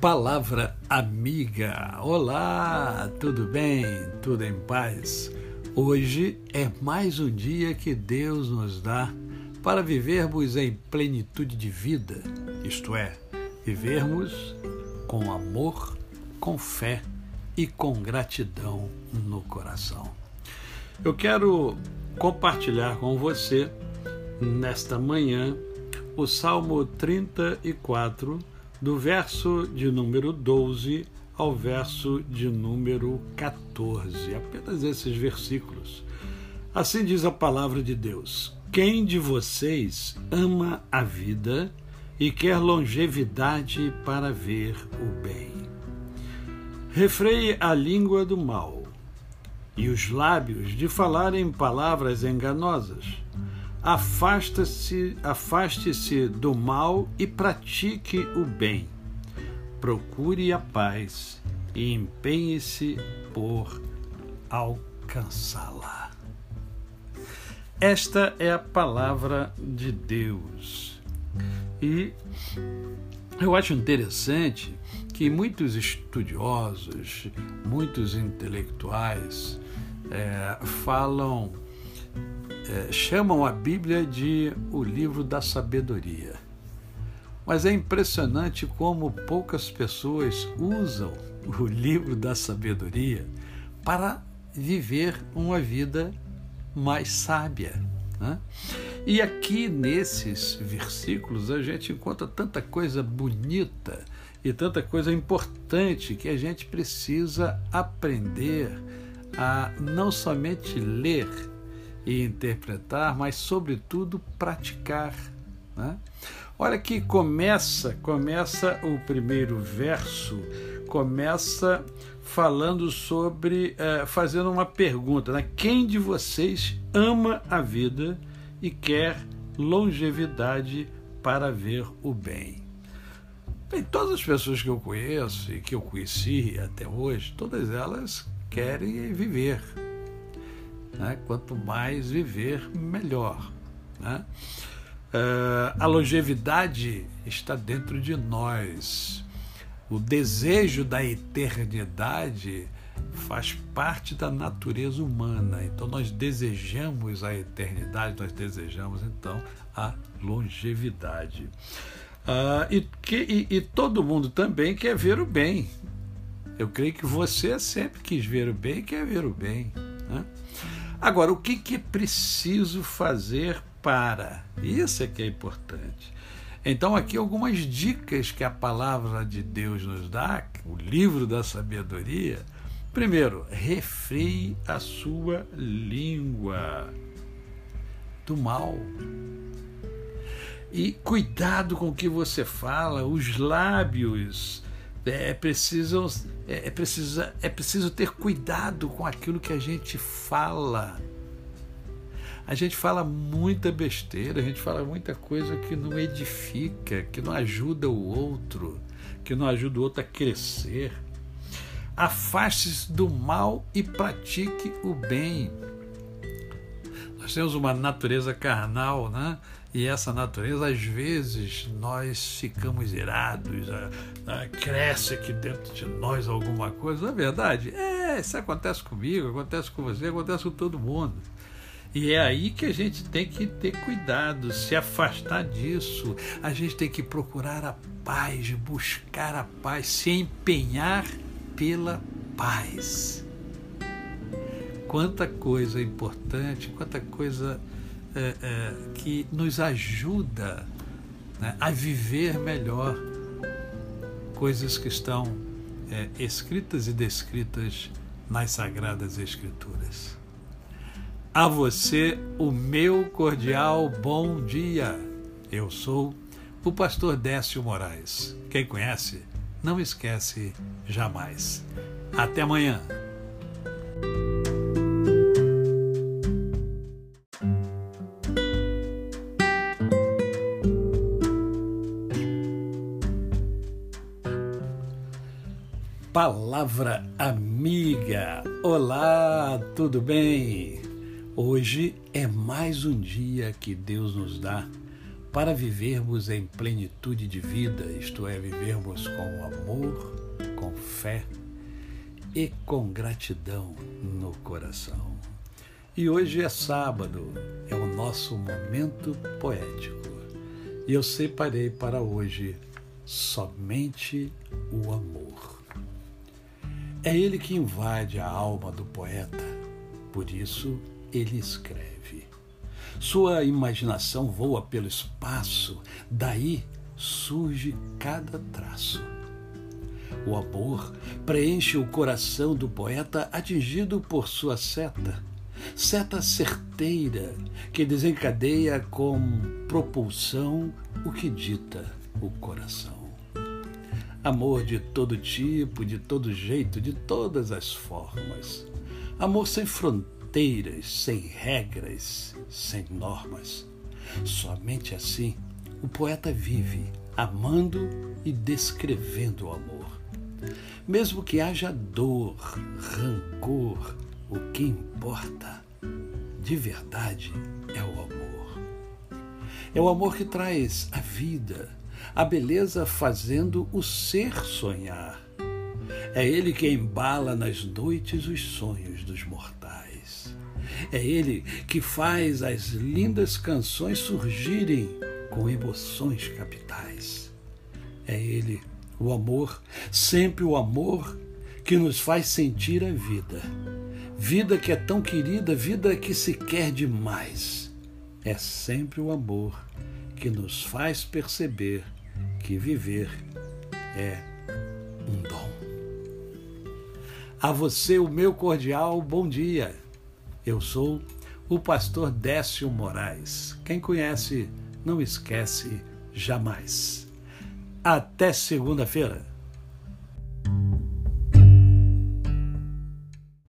Palavra amiga. Olá, tudo bem? Tudo em paz? Hoje é mais um dia que Deus nos dá para vivermos em plenitude de vida, isto é, vivermos com amor, com fé e com gratidão no coração. Eu quero compartilhar com você nesta manhã o Salmo 34 do verso de número 12 ao verso de número 14. Apenas esses versículos. Assim diz a palavra de Deus: Quem de vocês ama a vida e quer longevidade para ver o bem? Refreie a língua do mal e os lábios de falarem palavras enganosas Afasta-se, afaste-se do mal e pratique o bem. Procure a paz e empenhe-se por alcançá-la. Esta é a palavra de Deus. E eu acho interessante que muitos estudiosos, muitos intelectuais é, falam é, chamam a Bíblia de o livro da sabedoria. Mas é impressionante como poucas pessoas usam o livro da sabedoria para viver uma vida mais sábia. Né? E aqui nesses versículos a gente encontra tanta coisa bonita e tanta coisa importante que a gente precisa aprender a não somente ler, e interpretar, mas sobretudo praticar. Né? Olha que começa, começa o primeiro verso, começa falando sobre, é, fazendo uma pergunta, né? Quem de vocês ama a vida e quer longevidade para ver o bem? Bem, todas as pessoas que eu conheço e que eu conheci até hoje, todas elas querem viver, né? Quanto mais viver, melhor. Né? Uh, a longevidade está dentro de nós. O desejo da eternidade faz parte da natureza humana. Então nós desejamos a eternidade, nós desejamos então a longevidade. Uh, e, que, e, e todo mundo também quer ver o bem. Eu creio que você sempre quis ver o bem e quer ver o bem. Né? Agora, o que, que é preciso fazer para? Isso é que é importante. Então, aqui algumas dicas que a palavra de Deus nos dá, o livro da sabedoria. Primeiro, refreie a sua língua do mal. E cuidado com o que você fala, os lábios é, é preciso, é, é, preciso, é preciso ter cuidado com aquilo que a gente fala. A gente fala muita besteira, a gente fala muita coisa que não edifica, que não ajuda o outro, que não ajuda o outro a crescer. Afaste-se do mal e pratique o bem. Nós temos uma natureza carnal, né? E essa natureza, às vezes, nós ficamos irados, cresce aqui dentro de nós alguma coisa. Na verdade, é, isso acontece comigo, acontece com você, acontece com todo mundo. E é aí que a gente tem que ter cuidado, se afastar disso. A gente tem que procurar a paz, buscar a paz, se empenhar pela paz. Quanta coisa importante, quanta coisa é, é, que nos ajuda né, a viver melhor coisas que estão é, escritas e descritas nas Sagradas Escrituras. A você, o meu cordial bom dia. Eu sou o pastor Décio Moraes. Quem conhece, não esquece jamais. Até amanhã. Palavra amiga. Olá, tudo bem? Hoje é mais um dia que Deus nos dá para vivermos em plenitude de vida, isto é, vivermos com amor, com fé e com gratidão no coração. E hoje é sábado, é o nosso momento poético. E eu separei para hoje somente o amor. É ele que invade a alma do poeta, por isso ele escreve. Sua imaginação voa pelo espaço, daí surge cada traço. O amor preenche o coração do poeta atingido por sua seta, seta certeira que desencadeia com propulsão o que dita o coração. Amor de todo tipo, de todo jeito, de todas as formas. Amor sem fronteiras sem regras, sem normas. Somente assim o poeta vive, amando e descrevendo o amor. Mesmo que haja dor, rancor, o que importa de verdade é o amor. É o amor que traz a vida, a beleza fazendo o ser sonhar. É ele que embala nas noites os sonhos dos mortais. É Ele que faz as lindas canções surgirem com emoções capitais. É Ele, o amor, sempre o amor que nos faz sentir a vida. Vida que é tão querida, vida que se quer demais. É sempre o amor que nos faz perceber que viver é um dom. A você o meu cordial bom dia. Eu sou o pastor Décio Moraes. Quem conhece, não esquece jamais. Até segunda-feira.